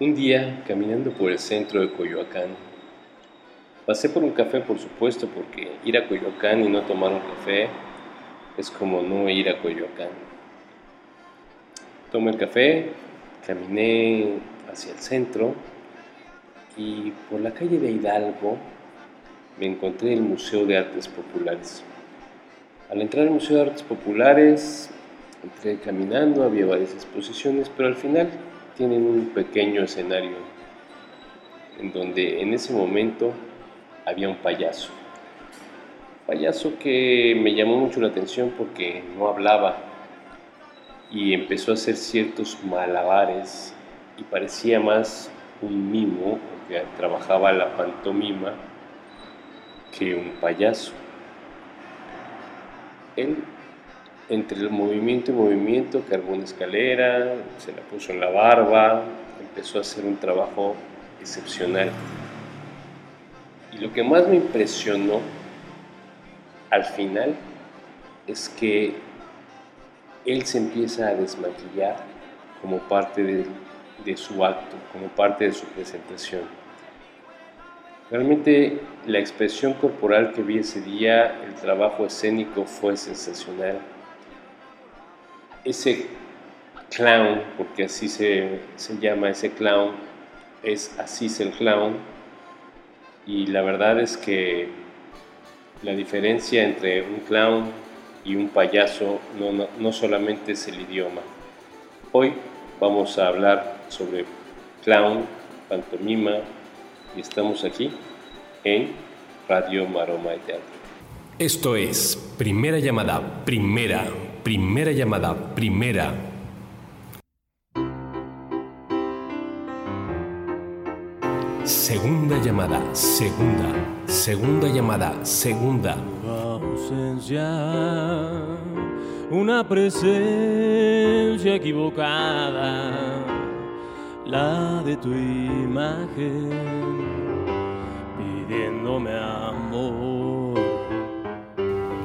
Un día, caminando por el centro de Coyoacán, pasé por un café, por supuesto, porque ir a Coyoacán y no tomar un café es como no ir a Coyoacán. Tomé el café, caminé hacia el centro y por la calle de Hidalgo me encontré el Museo de Artes Populares. Al entrar al Museo de Artes Populares, entré caminando, había varias exposiciones, pero al final tienen un pequeño escenario en donde en ese momento había un payaso. Payaso que me llamó mucho la atención porque no hablaba y empezó a hacer ciertos malabares y parecía más un mimo, que trabajaba la pantomima, que un payaso. Él entre el movimiento y movimiento cargó una escalera, se la puso en la barba, empezó a hacer un trabajo excepcional. Y lo que más me impresionó al final es que él se empieza a desmaquillar como parte de, de su acto, como parte de su presentación. Realmente la expresión corporal que vi ese día, el trabajo escénico fue sensacional ese clown, porque así se, llama ese clown, es Asís el clown, y la verdad es que la diferencia entre un clown y un payaso no, no solamente es el idioma. Hoy vamos a hablar sobre clown, pantomima, y estamos aquí en Radio Maroma de Teatro. Esto es Primera Llamada, Primera Primera llamada, primera. Segunda llamada, segunda. Segunda llamada, segunda. ausencia, una presencia equivocada, la de tu imagen, pidiéndome amor.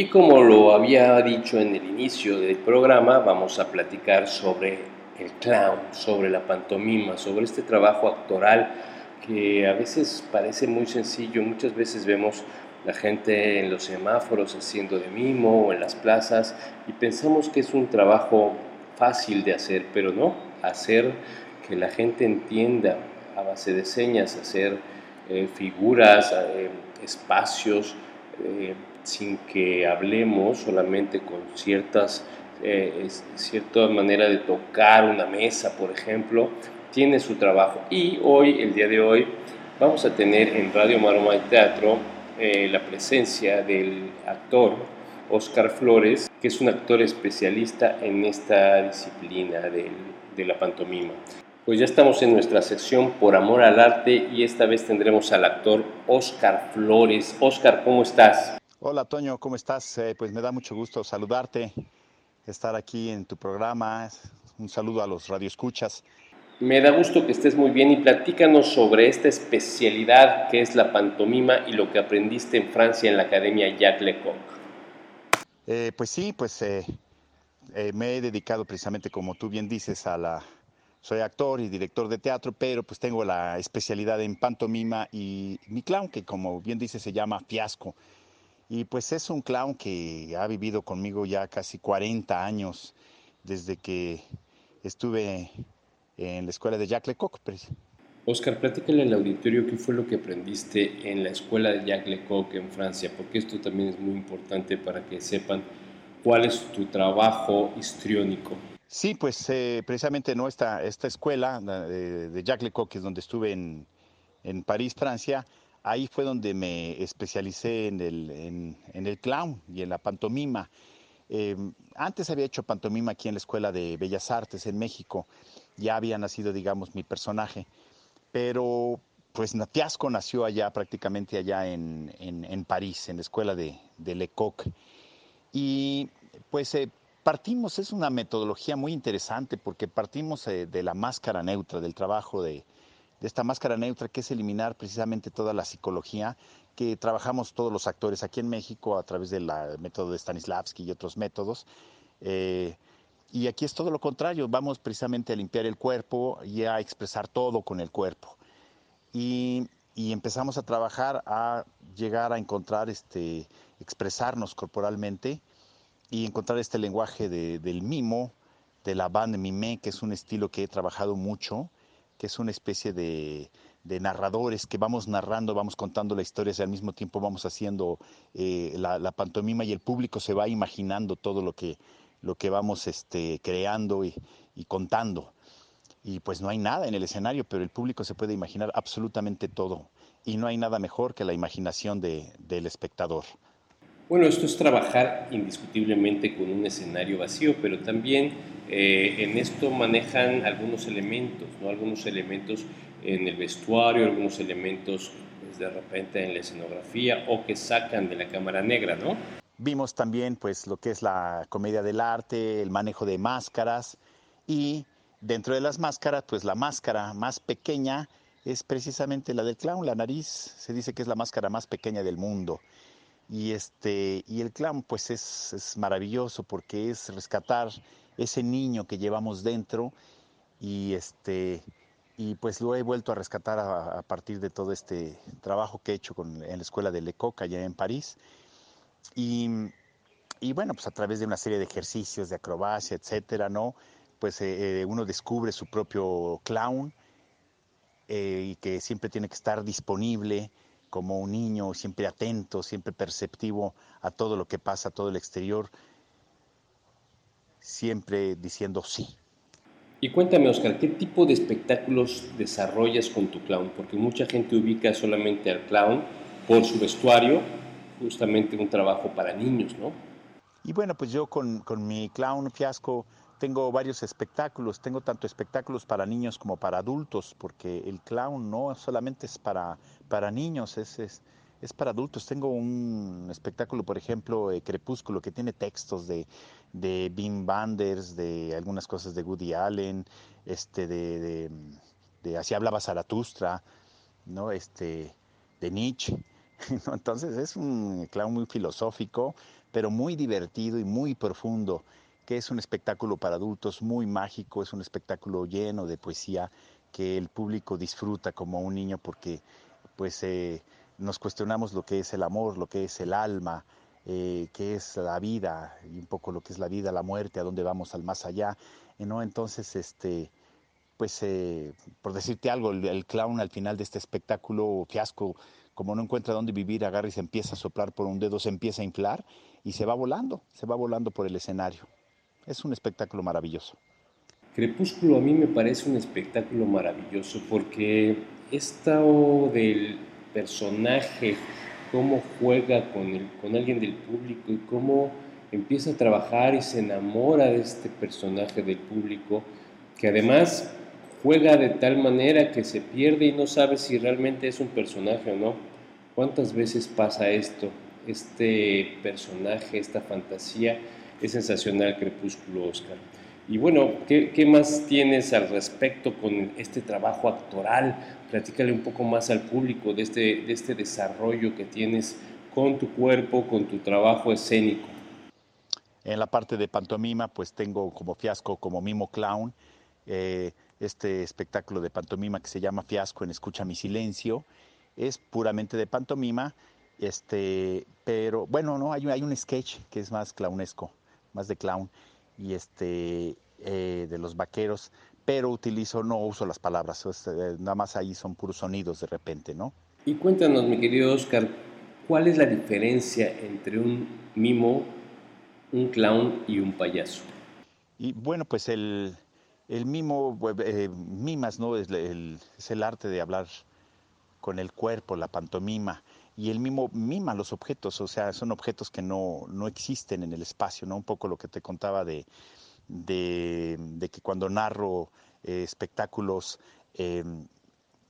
Y como lo había dicho en el inicio del programa, vamos a platicar sobre el clown, sobre la pantomima, sobre este trabajo actoral que a veces parece muy sencillo. Muchas veces vemos la gente en los semáforos haciendo de mimo o en las plazas y pensamos que es un trabajo fácil de hacer, pero no, hacer que la gente entienda a base de señas, hacer eh, figuras, eh, espacios, eh, sin que hablemos solamente con ciertas, eh, cierta manera de tocar una mesa, por ejemplo, tiene su trabajo. Y hoy, el día de hoy, vamos a tener en Radio Maroma de Teatro eh, la presencia del actor Oscar Flores, que es un actor especialista en esta disciplina de la pantomima. Pues ya estamos en nuestra sección Por Amor al Arte y esta vez tendremos al actor Oscar Flores. Oscar, ¿cómo estás? Hola Toño, ¿cómo estás? Eh, pues me da mucho gusto saludarte, estar aquí en tu programa. Un saludo a los radioescuchas. Me da gusto que estés muy bien y platícanos sobre esta especialidad que es la pantomima y lo que aprendiste en Francia en la Academia Jacques Lecoq. Eh, pues sí, pues eh, me he dedicado precisamente, como tú bien dices, a la... Soy actor y director de teatro, pero pues tengo la especialidad en pantomima y mi clown, que como bien dices se llama fiasco. Y pues es un clown que ha vivido conmigo ya casi 40 años desde que estuve en la escuela de Jacques Lecoq. Oscar, platícale al auditorio qué fue lo que aprendiste en la escuela de Jacques Lecoq en Francia, porque esto también es muy importante para que sepan cuál es tu trabajo histriónico. Sí, pues eh, precisamente no esta, esta escuela de, de Jacques Lecoq, que es donde estuve en, en París, Francia, ahí fue donde me especialicé en el, en, el clown y en la pantomima. Em, antes había hecho pantomima aquí en la Escuela de Bellas Artes en México, ya había nacido, digamos, mi personaje, pero pues Fiasco nació allá, prácticamente allá en, en, París, en la Escuela de, de Lecoq. Y pues eh, partimos, es una metodología muy interesante porque partimos eh, de la máscara neutra, del trabajo de, de esta máscara neutra, que es eliminar precisamente toda la psicología que trabajamos todos los actores aquí en México a través del método de Stanislavski y otros métodos. Eh, y aquí es todo lo contrario, vamos precisamente a limpiar el cuerpo y a expresar todo con el cuerpo. Y, empezamos a trabajar a llegar a encontrar, este, expresarnos corporalmente y encontrar este lenguaje del mimo, de la bande mime, que es un estilo que he trabajado mucho que es una especie de, narradores que vamos narrando, vamos contando la historia y al mismo tiempo vamos haciendo eh, la, pantomima y el público se va imaginando todo lo que, lo que vamos este, creando y, contando. Y pues no hay nada en el escenario, pero el público se puede imaginar absolutamente todo. Y no hay nada mejor que la imaginación del espectador. Bueno, esto es trabajar indiscutiblemente con un escenario vacío, pero también eh, en esto manejan algunos elementos, ¿no? algunos elementos en el vestuario, algunos elementos pues, de repente en la escenografía o que sacan de la cámara negra, ¿no? Vimos también pues lo que es la comedia del arte, el manejo de máscaras y dentro de las máscaras pues la máscara más pequeña es precisamente la del clown, la nariz, se dice que es la máscara más pequeña del mundo. Y, este, y el clown pues es, es maravilloso porque es rescatar ese niño que llevamos dentro y, este, y pues lo he vuelto a rescatar a, partir de todo este trabajo que he hecho con, en la escuela de Lecoq allá en París. Y, y, bueno, pues a través de una serie de ejercicios de acrobacia, etcétera, ¿no? Pues eh, eh, uno descubre su propio clown eh, y que siempre tiene que estar disponible como un niño, siempre atento, siempre perceptivo a todo lo que pasa, a todo el exterior, siempre diciendo sí. Y cuéntame, Oscar, ¿qué tipo de espectáculos desarrollas con tu clown? Porque mucha gente ubica solamente al clown por su vestuario, justamente un trabajo para niños, ¿no? Y bueno, pues yo con, con mi clown fiasco tengo varios espectáculos, tengo tanto espectáculos para niños como para adultos, porque el clown no solamente es para, para niños, es, es, es para adultos. Tengo un espectáculo, por ejemplo, eh, Crepúsculo, que tiene textos de, de Bim Banders, de algunas cosas de Woody Allen, este, de, de, Así hablaba Zaratustra, ¿no? este, de Nietzsche. Entonces es un clown muy filosófico, pero muy divertido y muy profundo que es un espectáculo para adultos muy mágico, es un espectáculo lleno de poesía que el público disfruta como un niño porque pues eh, nos cuestionamos lo que es el amor, lo que es el alma, eh, qué es la vida y un poco lo que es la vida, la muerte, a dónde vamos al más allá, ¿no? Entonces, este, pues eh, por decirte algo, el, clown al final de este espectáculo fiasco, como no encuentra dónde vivir, agarra y se empieza a soplar por un dedo, se empieza a inflar y se va volando, se va volando por el escenario. Es un espectáculo maravilloso. Crepúsculo a mí me parece un espectáculo maravilloso porque esto del personaje, cómo juega con, el, con alguien del público y cómo empieza a trabajar y se enamora de este personaje del público, que además juega de tal manera que se pierde y no sabe si realmente es un personaje o no. ¿Cuántas veces pasa esto? Este personaje, esta fantasía es sensacional Crepúsculo, Oscar. Y bueno, ¿qué, ¿qué, más tienes al respecto con este trabajo actoral? Platícale un poco más al público de este, de este desarrollo que tienes con tu cuerpo, con tu trabajo escénico. En la parte de pantomima, pues tengo como fiasco, como mimo clown, eh, este espectáculo de pantomima que se llama Fiasco en Escucha mi Silencio. Es puramente de pantomima, este, pero bueno, no, hay, hay un sketch que es más clownesco más de clown, y este, eh, de los vaqueros, pero utilizo, no uso las palabras, eh, nada más ahí son puros sonidos de repente, ¿no? Y cuéntanos, mi querido Oscar, ¿cuál es la diferencia entre un mimo, un clown y un payaso? Y bueno, pues el, el mimo, eh, mimas, ¿no? Es el, es el arte de hablar con el cuerpo, la pantomima y el mimo mima los objetos, o sea, son objetos que no, no existen en el espacio, ¿no? Un poco lo que te contaba de, de, que cuando narro eh, espectáculos em,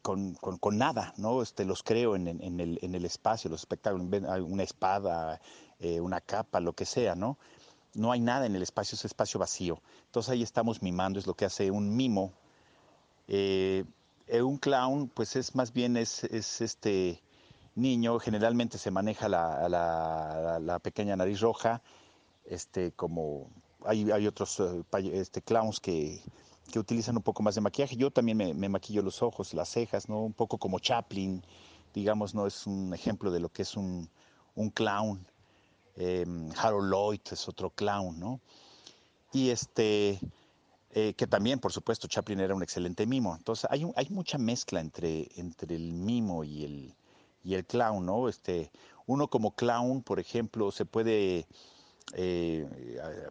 con, con, nada, ¿no? Este, los creo en, en, el, en el espacio, los espectáculos, una espada, eh, una capa, lo que sea, ¿no? No hay nada en el espacio, es espacio vacío. Entonces ahí estamos mimando, es lo que hace un mimo. Eh, un clown, pues es más bien es, es este niño, generalmente se maneja la, la, pequeña nariz roja, este, como hay, hay otros eh, este, clowns que, que, utilizan un poco más de maquillaje. Yo también me, me, maquillo los ojos, las cejas, ¿no? Un poco como Chaplin, digamos, ¿no? Es un ejemplo de lo que es un, un clown. Em, Harold Lloyd es otro clown, ¿no? Y este, eh, que también, por supuesto, Chaplin era un excelente mimo. Entonces, hay, hay mucha mezcla entre, entre el mimo y el, y el clown, ¿no? Este, uno como clown, por ejemplo, se puede eh,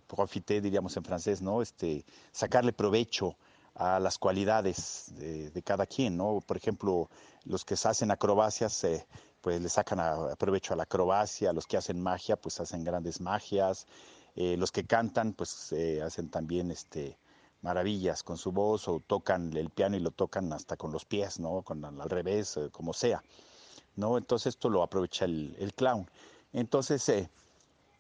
profiter, diríamos en francés, ¿no? Este, sacarle provecho a las cualidades de, cada quien, ¿no? Por ejemplo, los que hacen acrobacias, eh, pues le sacan provecho a la acrobacia, los que hacen magia, pues hacen grandes magias, eh, los que cantan, pues hacen también este, maravillas con su voz o tocan el piano y lo tocan hasta con los pies, ¿no? Con, al revés, como sea. ¿No? Entonces esto lo aprovecha el, clown. Entonces, eh,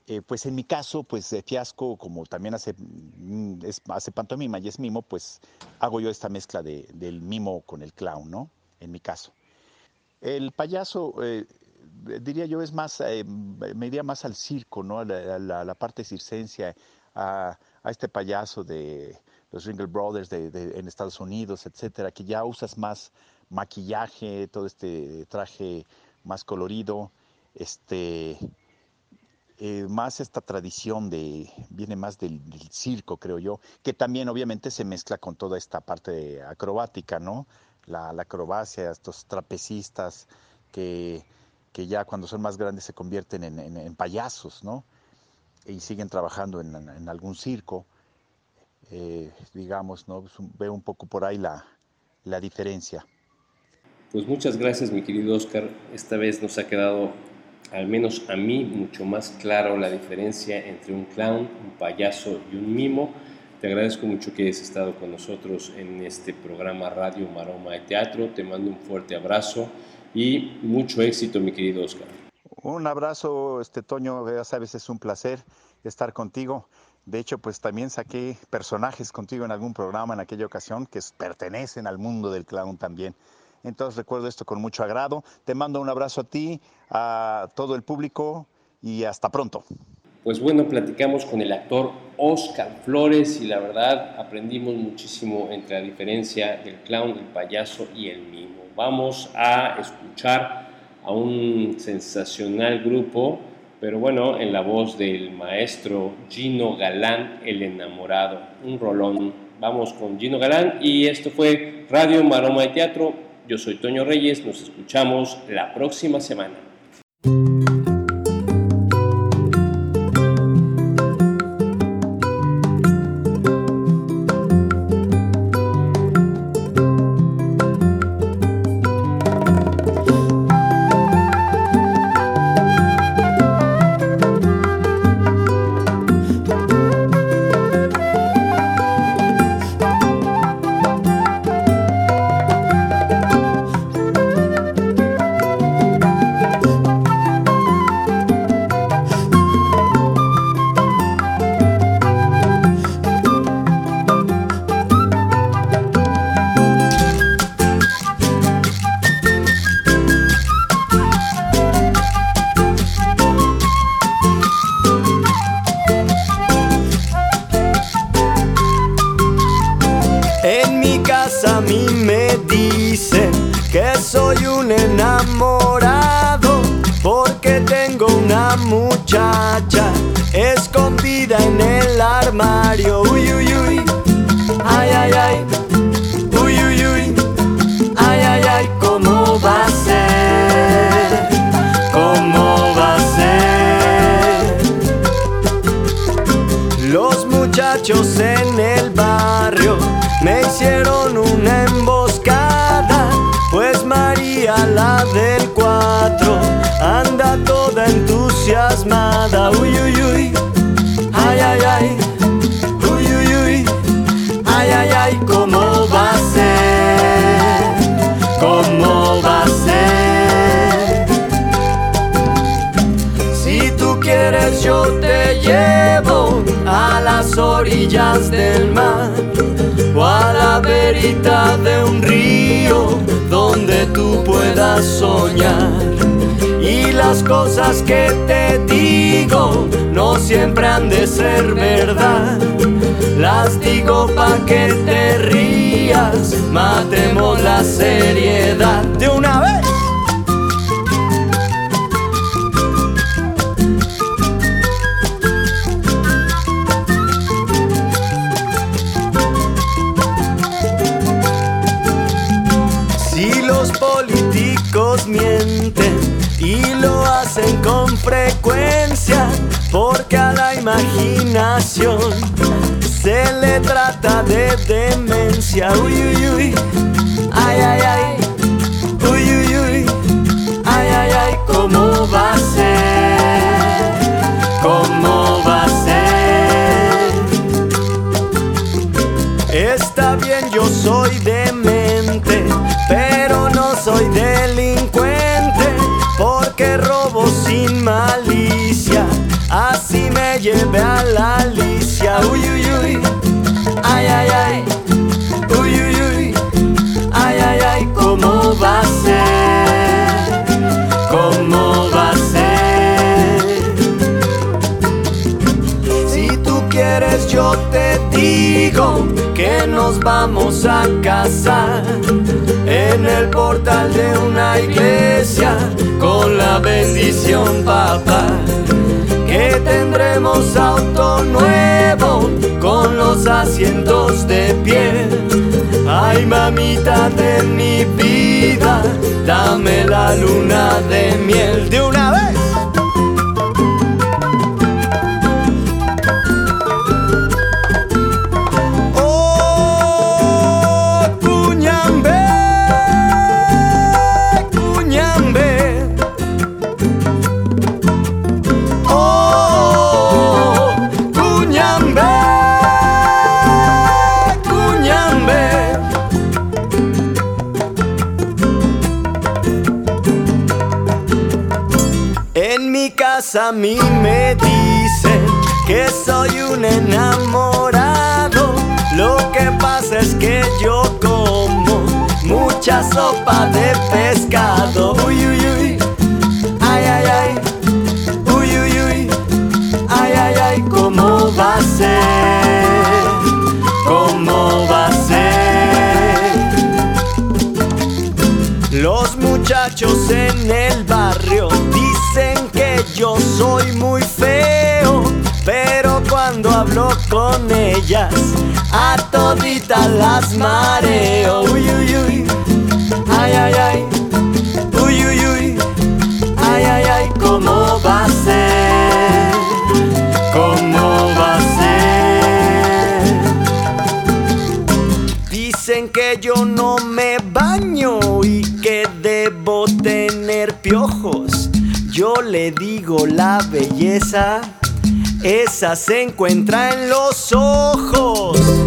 eh, pues en mi caso, pues de fiasco, como también hace, mm, hace pantomima y es mimo, pues hago yo esta mezcla de, del mimo con el clown, ¿no? En mi caso. El payaso, eh, diría yo, es más, me iría más al circo, ¿no? A la, parte circense, a, a, este payaso de los Ringle Brothers de, en Estados Unidos, etcétera, que ya usas más maquillaje, todo este traje más colorido, este, eh, más esta tradición de, viene más del, circo, creo yo, que también obviamente se mezcla con toda esta parte acrobática, ¿no? La, acrobacia, estos trapecistas que, que, ya cuando son más grandes se convierten en, payasos, ¿no? Y siguen trabajando en, algún circo, eh, digamos, ¿no? Veo un poco por ahí la, la diferencia. Pues muchas gracias mi querido Oscar. Esta vez nos ha quedado, al menos a mí, mucho más claro la diferencia entre un clown, un payaso y un mimo. Te agradezco mucho que hayas estado con nosotros en este programa Radio Maroma de Teatro. Te mando un fuerte abrazo y mucho éxito, mi querido Oscar. Un abrazo, este Toño, ya sabes, es un placer estar contigo. De hecho, pues también saqué personajes contigo en algún programa en aquella ocasión que pertenecen al mundo del clown también. Entonces recuerdo esto con mucho agrado. Te mando un abrazo a ti, a todo el público y hasta pronto. Pues bueno, platicamos con el actor Oscar Flores y la verdad aprendimos muchísimo entre la diferencia del clown, el payaso y el mimo. Vamos a escuchar a un sensacional grupo, pero bueno, en la voz del maestro Gino Galán, el enamorado, un rolón. Vamos con Gino Galán y esto fue Radio Maroma de Teatro yo soy Toño Reyes, nos escuchamos la próxima semana. La del cuatro uy, uy, uy, ay, ay, ay, uy, uy, uy, ay, ay, ay, ¿cómo va a ser? ¿Cómo va a ser? Si tú quieres yo te llevo a las orillas del mar o a la verita de un río donde tú puedas soñar las cosas que te digo no siempre han de ser verdad. Las digo pa' que te rías, matemos la seriedad de una vez. Hacen con frecuencia, porque a la imaginación se le trata de demencia. Uy, uy, uy, ay, ay, ay, uy, uy, uy, ay, ay, ay, ¿cómo va a ser? Así me llevé a la alicia. Uy, uy, uy, ay, ay, ay, uy, uy, uy, ay, ay, ay, ¿cómo va a ser? ¿Cómo va a ser? Si tú quieres yo te digo que nos vamos a casar en el portal de una iglesia con la bendición papá. Tendremos auto nuevo con los asientos de piel. Ay mamita de mi vida, dame la luna de miel enamorado. Lo que pasa es que yo como mucha sopa de pescado. Con ellas, a toditas las mareo. Uy, uy, uy, ay, ay, ay, uy, uy, uy, ay, ay, ay, ¿cómo va a ser? ¿Cómo va a ser? Dicen que yo no me baño y que debo tener piojos. Yo le digo la belleza, se encuentra en los ojos.